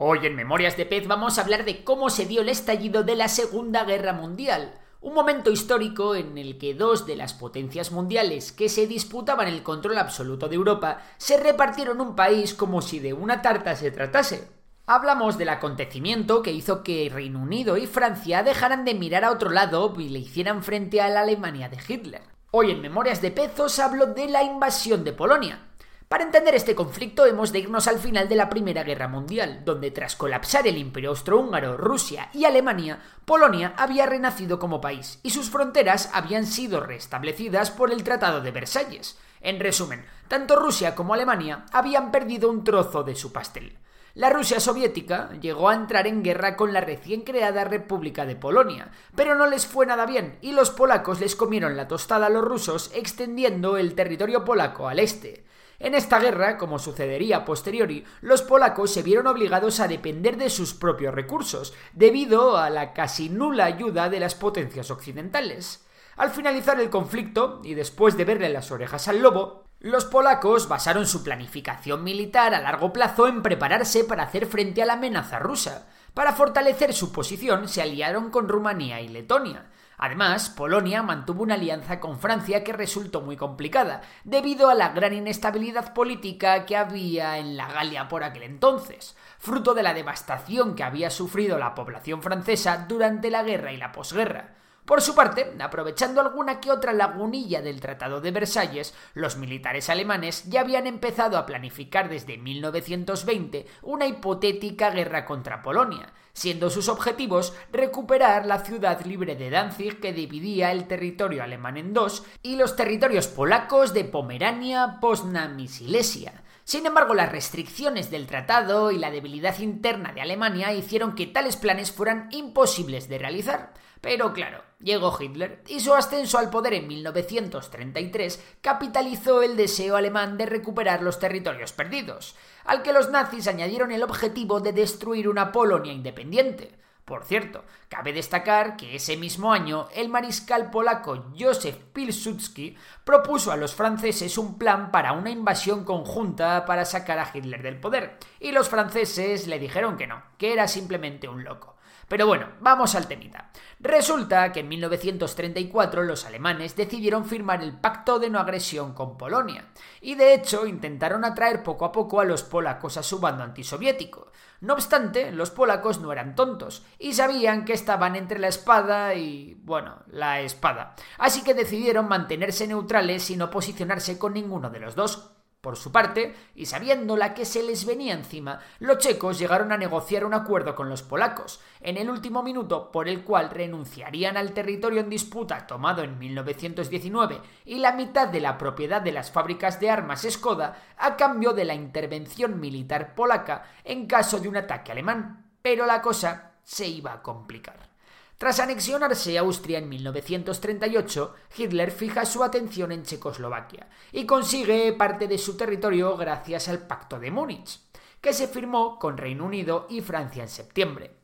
Hoy en Memorias de Pez vamos a hablar de cómo se dio el estallido de la Segunda Guerra Mundial. Un momento histórico en el que dos de las potencias mundiales que se disputaban el control absoluto de Europa se repartieron un país como si de una tarta se tratase. Hablamos del acontecimiento que hizo que Reino Unido y Francia dejaran de mirar a otro lado y le hicieran frente a la Alemania de Hitler. Hoy en Memorias de Pezos hablo de la invasión de Polonia. Para entender este conflicto hemos de irnos al final de la Primera Guerra Mundial, donde tras colapsar el Imperio Austrohúngaro, Rusia y Alemania, Polonia había renacido como país y sus fronteras habían sido restablecidas por el Tratado de Versalles. En resumen, tanto Rusia como Alemania habían perdido un trozo de su pastel. La Rusia soviética llegó a entrar en guerra con la recién creada República de Polonia, pero no les fue nada bien y los polacos les comieron la tostada a los rusos extendiendo el territorio polaco al este. En esta guerra, como sucedería posteriori, los polacos se vieron obligados a depender de sus propios recursos, debido a la casi nula ayuda de las potencias occidentales. Al finalizar el conflicto, y después de verle las orejas al lobo, los polacos basaron su planificación militar a largo plazo en prepararse para hacer frente a la amenaza rusa. Para fortalecer su posición se aliaron con Rumanía y Letonia. Además, Polonia mantuvo una alianza con Francia que resultó muy complicada, debido a la gran inestabilidad política que había en la Galia por aquel entonces, fruto de la devastación que había sufrido la población francesa durante la guerra y la posguerra. Por su parte, aprovechando alguna que otra lagunilla del Tratado de Versalles, los militares alemanes ya habían empezado a planificar desde 1920 una hipotética guerra contra Polonia, siendo sus objetivos recuperar la ciudad libre de Danzig que dividía el territorio alemán en dos y los territorios polacos de Pomerania, Poznań y Silesia. Sin embargo, las restricciones del tratado y la debilidad interna de Alemania hicieron que tales planes fueran imposibles de realizar. Pero claro, llegó Hitler y su ascenso al poder en 1933 capitalizó el deseo alemán de recuperar los territorios perdidos, al que los nazis añadieron el objetivo de destruir una Polonia independiente. Por cierto, cabe destacar que ese mismo año el mariscal polaco Józef Pilsudski propuso a los franceses un plan para una invasión conjunta para sacar a Hitler del poder, y los franceses le dijeron que no, que era simplemente un loco. Pero bueno, vamos al temita. Resulta que en 1934 los alemanes decidieron firmar el pacto de no agresión con Polonia, y de hecho intentaron atraer poco a poco a los polacos a su bando antisoviético. No obstante, los polacos no eran tontos, y sabían que estaban entre la espada y... bueno, la espada. Así que decidieron mantenerse neutrales y no posicionarse con ninguno de los dos. Por su parte, y sabiendo la que se les venía encima, los checos llegaron a negociar un acuerdo con los polacos, en el último minuto por el cual renunciarían al territorio en disputa tomado en 1919 y la mitad de la propiedad de las fábricas de armas Skoda a cambio de la intervención militar polaca en caso de un ataque alemán. Pero la cosa se iba a complicar. Tras anexionarse Austria en 1938, Hitler fija su atención en Checoslovaquia y consigue parte de su territorio gracias al Pacto de Múnich, que se firmó con Reino Unido y Francia en septiembre.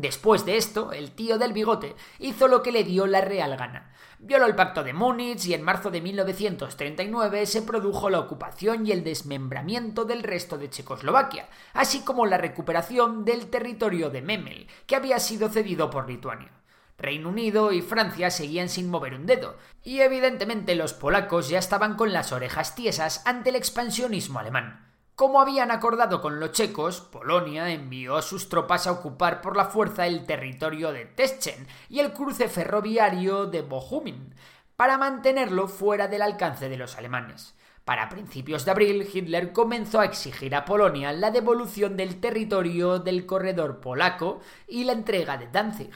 Después de esto, el tío del bigote hizo lo que le dio la real gana. Violó el pacto de Múnich y en marzo de 1939 se produjo la ocupación y el desmembramiento del resto de Checoslovaquia, así como la recuperación del territorio de Memel, que había sido cedido por Lituania. Reino Unido y Francia seguían sin mover un dedo, y evidentemente los polacos ya estaban con las orejas tiesas ante el expansionismo alemán. Como habían acordado con los checos, Polonia envió a sus tropas a ocupar por la fuerza el territorio de Teschen y el cruce ferroviario de Bohumin, para mantenerlo fuera del alcance de los alemanes. Para principios de abril, Hitler comenzó a exigir a Polonia la devolución del territorio del corredor polaco y la entrega de Danzig.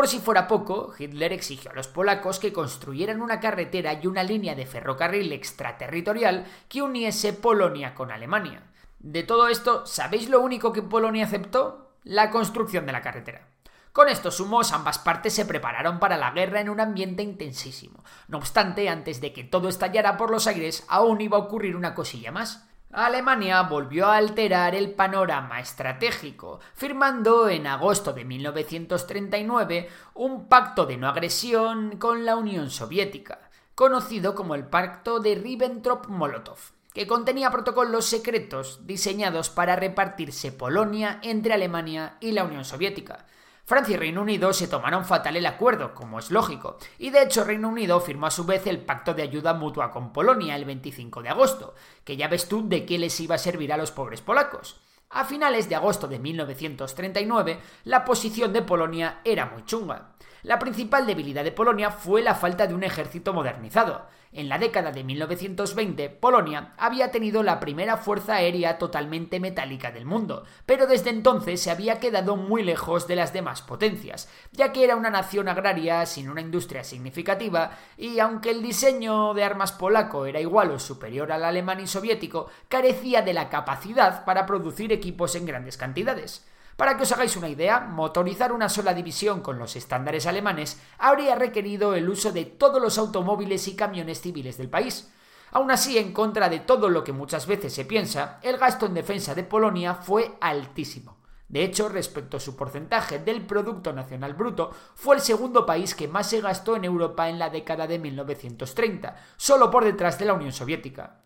Por si fuera poco, Hitler exigió a los polacos que construyeran una carretera y una línea de ferrocarril extraterritorial que uniese Polonia con Alemania. De todo esto, ¿sabéis lo único que Polonia aceptó? La construcción de la carretera. Con estos humos, ambas partes se prepararon para la guerra en un ambiente intensísimo. No obstante, antes de que todo estallara por los aires, aún iba a ocurrir una cosilla más. Alemania volvió a alterar el panorama estratégico, firmando en agosto de 1939 un pacto de no agresión con la Unión Soviética, conocido como el Pacto de Ribbentrop-Molotov, que contenía protocolos secretos diseñados para repartirse Polonia entre Alemania y la Unión Soviética. Francia y Reino Unido se tomaron fatal el acuerdo, como es lógico, y de hecho Reino Unido firmó a su vez el pacto de ayuda mutua con Polonia el 25 de agosto, que ya ves tú de qué les iba a servir a los pobres polacos. A finales de agosto de 1939, la posición de Polonia era muy chunga. La principal debilidad de Polonia fue la falta de un ejército modernizado. En la década de 1920, Polonia había tenido la primera fuerza aérea totalmente metálica del mundo, pero desde entonces se había quedado muy lejos de las demás potencias, ya que era una nación agraria sin una industria significativa, y aunque el diseño de armas polaco era igual o superior al alemán y soviético, carecía de la capacidad para producir equipos en grandes cantidades. Para que os hagáis una idea, motorizar una sola división con los estándares alemanes habría requerido el uso de todos los automóviles y camiones civiles del país. Aún así, en contra de todo lo que muchas veces se piensa, el gasto en defensa de Polonia fue altísimo. De hecho, respecto a su porcentaje del Producto Nacional Bruto, fue el segundo país que más se gastó en Europa en la década de 1930, solo por detrás de la Unión Soviética.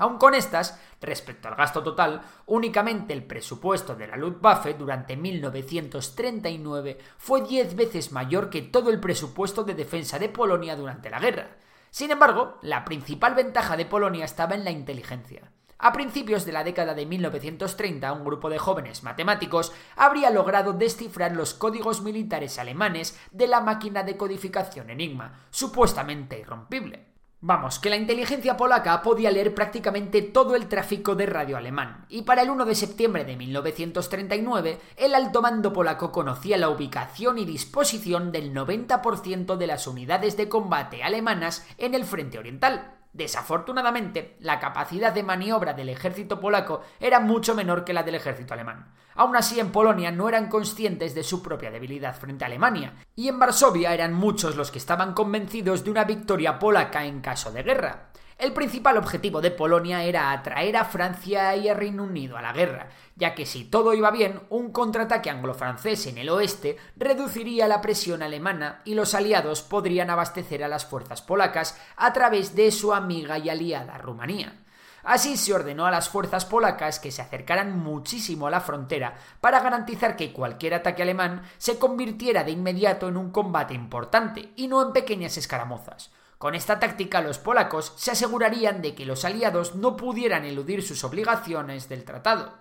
Aun con estas, respecto al gasto total, únicamente el presupuesto de la Luftwaffe durante 1939 fue 10 veces mayor que todo el presupuesto de defensa de Polonia durante la guerra. Sin embargo, la principal ventaja de Polonia estaba en la inteligencia. A principios de la década de 1930, un grupo de jóvenes matemáticos habría logrado descifrar los códigos militares alemanes de la máquina de codificación Enigma, supuestamente irrompible. Vamos, que la inteligencia polaca podía leer prácticamente todo el tráfico de radio alemán, y para el 1 de septiembre de 1939, el alto mando polaco conocía la ubicación y disposición del 90% de las unidades de combate alemanas en el frente oriental. Desafortunadamente, la capacidad de maniobra del ejército polaco era mucho menor que la del ejército alemán. Aún así, en Polonia no eran conscientes de su propia debilidad frente a Alemania, y en Varsovia eran muchos los que estaban convencidos de una victoria polaca en caso de guerra. El principal objetivo de Polonia era atraer a Francia y a Reino Unido a la guerra, ya que si todo iba bien, un contraataque anglo-francés en el oeste reduciría la presión alemana y los aliados podrían abastecer a las fuerzas polacas a través de su amiga y aliada Rumanía. Así se ordenó a las fuerzas polacas que se acercaran muchísimo a la frontera para garantizar que cualquier ataque alemán se convirtiera de inmediato en un combate importante y no en pequeñas escaramuzas. Con esta táctica los polacos se asegurarían de que los aliados no pudieran eludir sus obligaciones del tratado.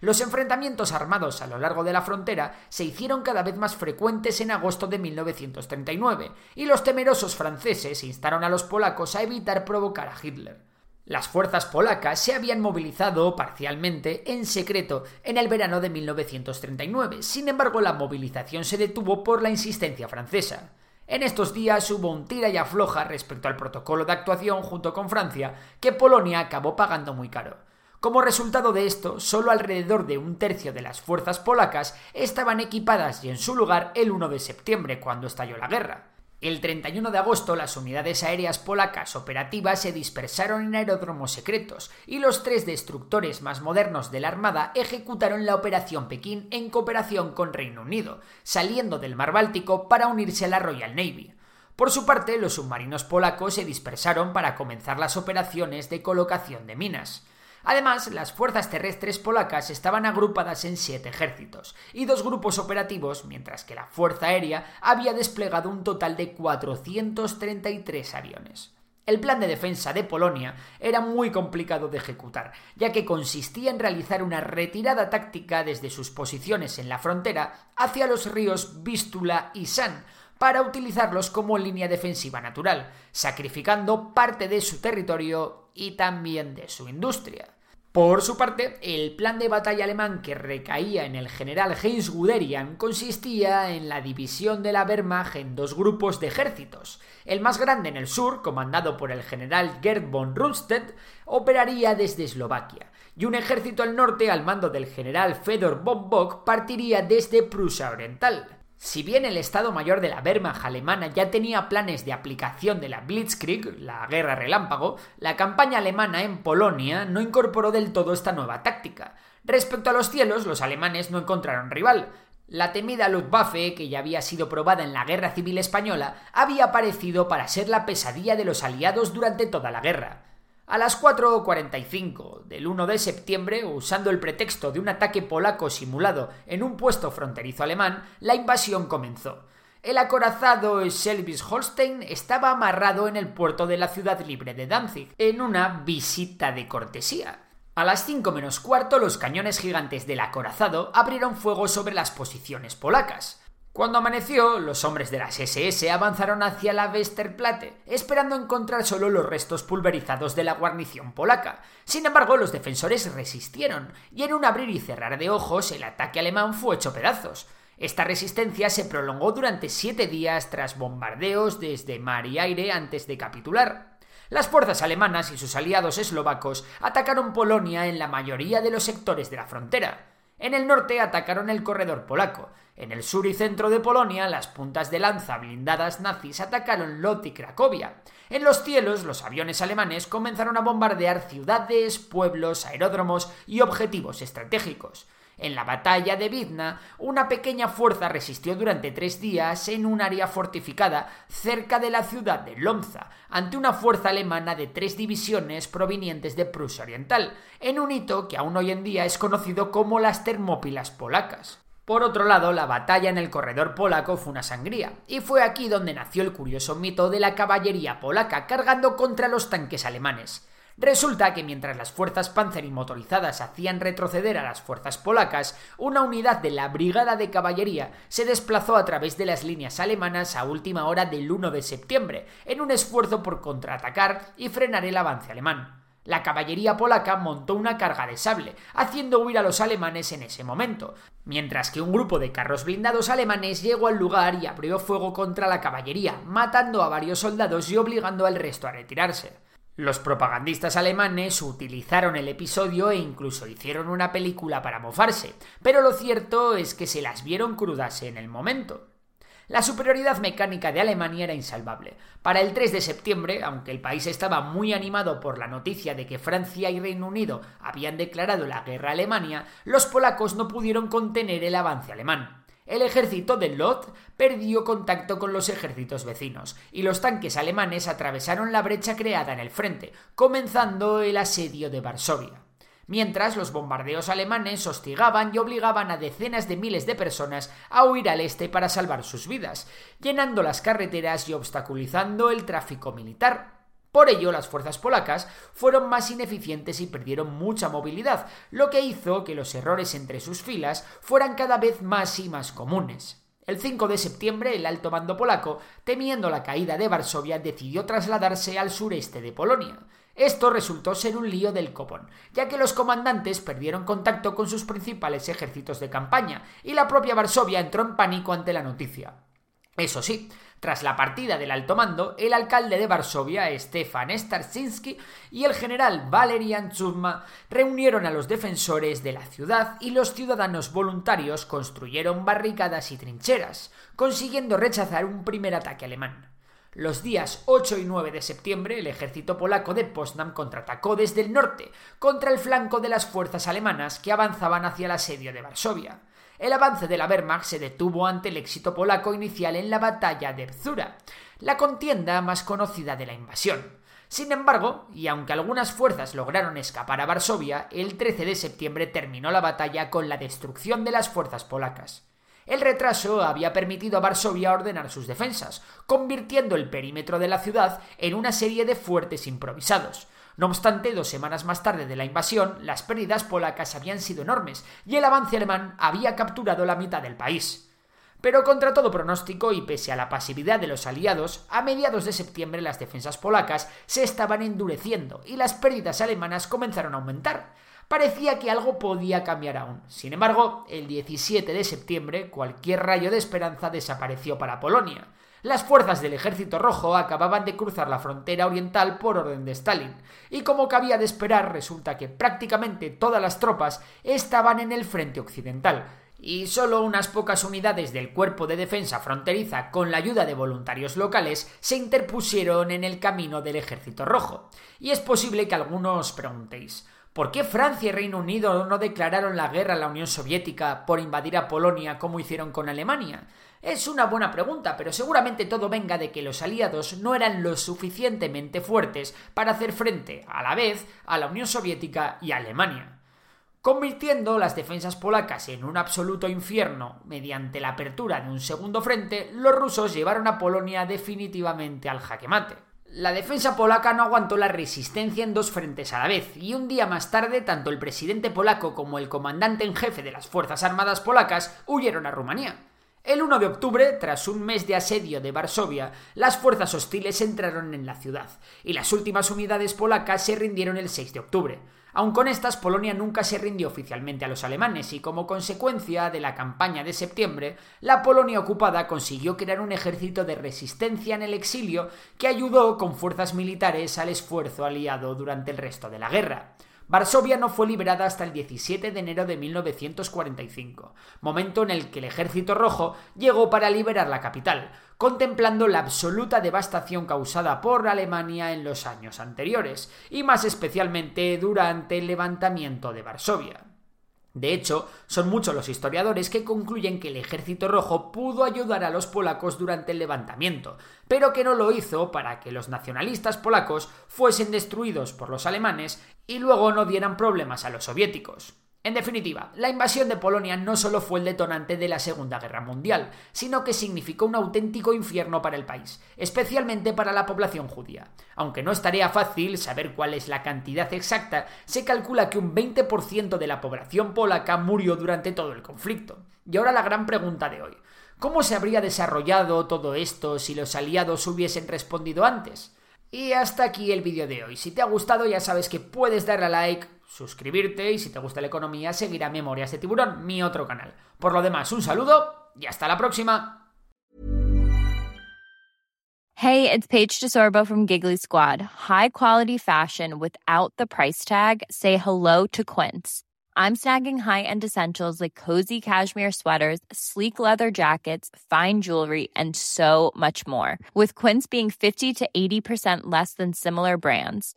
Los enfrentamientos armados a lo largo de la frontera se hicieron cada vez más frecuentes en agosto de 1939, y los temerosos franceses instaron a los polacos a evitar provocar a Hitler. Las fuerzas polacas se habían movilizado parcialmente en secreto en el verano de 1939, sin embargo la movilización se detuvo por la insistencia francesa. En estos días hubo un tira y afloja respecto al protocolo de actuación junto con Francia, que Polonia acabó pagando muy caro. Como resultado de esto, solo alrededor de un tercio de las fuerzas polacas estaban equipadas y en su lugar el 1 de septiembre, cuando estalló la guerra. El 31 de agosto las unidades aéreas polacas operativas se dispersaron en aeródromos secretos y los tres destructores más modernos de la Armada ejecutaron la Operación Pekín en cooperación con Reino Unido, saliendo del mar Báltico para unirse a la Royal Navy. Por su parte, los submarinos polacos se dispersaron para comenzar las operaciones de colocación de minas. Además, las fuerzas terrestres polacas estaban agrupadas en siete ejércitos y dos grupos operativos, mientras que la Fuerza Aérea había desplegado un total de 433 aviones. El plan de defensa de Polonia era muy complicado de ejecutar, ya que consistía en realizar una retirada táctica desde sus posiciones en la frontera hacia los ríos Vístula y San, para utilizarlos como línea defensiva natural, sacrificando parte de su territorio y también de su industria. Por su parte, el plan de batalla alemán que recaía en el general Heinz Guderian consistía en la división de la Wehrmacht en dos grupos de ejércitos. El más grande en el sur, comandado por el general Gerd von Rundstedt, operaría desde Eslovaquia, y un ejército al norte al mando del general Fedor von Bock partiría desde Prusia Oriental. Si bien el Estado Mayor de la Wehrmacht alemana ya tenía planes de aplicación de la Blitzkrieg, la guerra relámpago, la campaña alemana en Polonia no incorporó del todo esta nueva táctica. Respecto a los cielos, los alemanes no encontraron rival. La temida Luftwaffe, que ya había sido probada en la Guerra Civil Española, había aparecido para ser la pesadilla de los aliados durante toda la guerra. A las 4.45 del 1 de septiembre, usando el pretexto de un ataque polaco simulado en un puesto fronterizo alemán, la invasión comenzó. El acorazado Schleswig-Holstein estaba amarrado en el puerto de la ciudad libre de Danzig, en una visita de cortesía. A las 5 menos cuarto, los cañones gigantes del acorazado abrieron fuego sobre las posiciones polacas. Cuando amaneció, los hombres de las SS avanzaron hacia la Westerplatte, esperando encontrar solo los restos pulverizados de la guarnición polaca. Sin embargo, los defensores resistieron, y en un abrir y cerrar de ojos, el ataque alemán fue hecho pedazos. Esta resistencia se prolongó durante siete días tras bombardeos desde mar y aire antes de capitular. Las fuerzas alemanas y sus aliados eslovacos atacaron Polonia en la mayoría de los sectores de la frontera. En el norte atacaron el corredor polaco. En el sur y centro de Polonia, las puntas de lanza blindadas nazis atacaron Lod y Cracovia. En los cielos, los aviones alemanes comenzaron a bombardear ciudades, pueblos, aeródromos y objetivos estratégicos. En la batalla de Vidna, una pequeña fuerza resistió durante tres días en un área fortificada cerca de la ciudad de Lomza, ante una fuerza alemana de tres divisiones provenientes de Prusia Oriental, en un hito que aún hoy en día es conocido como las Termópilas polacas. Por otro lado, la batalla en el corredor polaco fue una sangría, y fue aquí donde nació el curioso mito de la caballería polaca cargando contra los tanques alemanes. Resulta que mientras las fuerzas Panzer y motorizadas hacían retroceder a las fuerzas polacas, una unidad de la Brigada de Caballería se desplazó a través de las líneas alemanas a última hora del 1 de septiembre, en un esfuerzo por contraatacar y frenar el avance alemán. La caballería polaca montó una carga de sable, haciendo huir a los alemanes en ese momento, mientras que un grupo de carros blindados alemanes llegó al lugar y abrió fuego contra la caballería, matando a varios soldados y obligando al resto a retirarse. Los propagandistas alemanes utilizaron el episodio e incluso hicieron una película para mofarse, pero lo cierto es que se las vieron crudas en el momento. La superioridad mecánica de Alemania era insalvable. Para el 3 de septiembre, aunque el país estaba muy animado por la noticia de que Francia y Reino Unido habían declarado la guerra a Alemania, los polacos no pudieron contener el avance alemán. El ejército de Lod perdió contacto con los ejércitos vecinos y los tanques alemanes atravesaron la brecha creada en el frente, comenzando el asedio de Varsovia. Mientras los bombardeos alemanes hostigaban y obligaban a decenas de miles de personas a huir al este para salvar sus vidas, llenando las carreteras y obstaculizando el tráfico militar. Por ello, las fuerzas polacas fueron más ineficientes y perdieron mucha movilidad, lo que hizo que los errores entre sus filas fueran cada vez más y más comunes. El 5 de septiembre, el alto mando polaco, temiendo la caída de Varsovia, decidió trasladarse al sureste de Polonia. Esto resultó ser un lío del copón, ya que los comandantes perdieron contacto con sus principales ejércitos de campaña, y la propia Varsovia entró en pánico ante la noticia. Eso sí, tras la partida del alto mando, el alcalde de Varsovia, Stefan Starczynski, y el general Valerian Churma reunieron a los defensores de la ciudad y los ciudadanos voluntarios construyeron barricadas y trincheras, consiguiendo rechazar un primer ataque alemán. Los días 8 y 9 de septiembre, el ejército polaco de Potsdam contraatacó desde el norte contra el flanco de las fuerzas alemanas que avanzaban hacia el asedio de Varsovia. El avance de la Wehrmacht se detuvo ante el éxito polaco inicial en la batalla de Bzura, la contienda más conocida de la invasión. Sin embargo, y aunque algunas fuerzas lograron escapar a Varsovia, el 13 de septiembre terminó la batalla con la destrucción de las fuerzas polacas. El retraso había permitido a Varsovia ordenar sus defensas, convirtiendo el perímetro de la ciudad en una serie de fuertes improvisados, no obstante, dos semanas más tarde de la invasión, las pérdidas polacas habían sido enormes y el avance alemán había capturado la mitad del país. Pero contra todo pronóstico y pese a la pasividad de los aliados, a mediados de septiembre las defensas polacas se estaban endureciendo y las pérdidas alemanas comenzaron a aumentar. parecía que algo podía cambiar aún. Sin embargo, el 17 de septiembre, cualquier rayo de esperanza desapareció para Polonia. Las fuerzas del Ejército Rojo acababan de cruzar la frontera oriental por orden de Stalin, y como cabía de esperar, resulta que prácticamente todas las tropas estaban en el frente occidental, y solo unas pocas unidades del Cuerpo de Defensa Fronteriza, con la ayuda de voluntarios locales, se interpusieron en el camino del Ejército Rojo. Y es posible que algunos preguntéis, ¿por qué Francia y Reino Unido no declararon la guerra a la Unión Soviética por invadir a Polonia como hicieron con Alemania? Es una buena pregunta, pero seguramente todo venga de que los aliados no eran lo suficientemente fuertes para hacer frente a la vez a la Unión Soviética y a Alemania. Convirtiendo las defensas polacas en un absoluto infierno mediante la apertura de un segundo frente, los rusos llevaron a Polonia definitivamente al jaque mate. La defensa polaca no aguantó la resistencia en dos frentes a la vez, y un día más tarde tanto el presidente polaco como el comandante en jefe de las Fuerzas Armadas polacas huyeron a Rumanía. El 1 de octubre, tras un mes de asedio de Varsovia, las fuerzas hostiles entraron en la ciudad, y las últimas unidades polacas se rindieron el 6 de octubre. Aun con estas, Polonia nunca se rindió oficialmente a los alemanes y como consecuencia de la campaña de septiembre, la Polonia ocupada consiguió crear un ejército de resistencia en el exilio que ayudó con fuerzas militares al esfuerzo aliado durante el resto de la guerra. Varsovia no fue liberada hasta el 17 de enero de 1945, momento en el que el Ejército Rojo llegó para liberar la capital, contemplando la absoluta devastación causada por Alemania en los años anteriores, y más especialmente durante el levantamiento de Varsovia. De hecho, son muchos los historiadores que concluyen que el ejército rojo pudo ayudar a los polacos durante el levantamiento, pero que no lo hizo para que los nacionalistas polacos fuesen destruidos por los alemanes y luego no dieran problemas a los soviéticos. En definitiva, la invasión de Polonia no solo fue el detonante de la Segunda Guerra Mundial, sino que significó un auténtico infierno para el país, especialmente para la población judía. Aunque no es tarea fácil saber cuál es la cantidad exacta, se calcula que un 20% de la población polaca murió durante todo el conflicto. Y ahora la gran pregunta de hoy. ¿Cómo se habría desarrollado todo esto si los aliados hubiesen respondido antes? Y hasta aquí el vídeo de hoy. Si te ha gustado ya sabes que puedes darle a like, suscribirte y si te gusta la economía seguir a Memorias de Tiburón, mi otro canal. Por lo demás, un saludo y hasta la próxima. Hey, it's Paige DeSorbo from Giggly Squad. High quality fashion without the price tag. Say hello to Quince. I'm snagging high-end essentials like cozy cashmere sweaters, sleek leather jackets, fine jewelry, and so much more. With Quince being 50 to 80% less than similar brands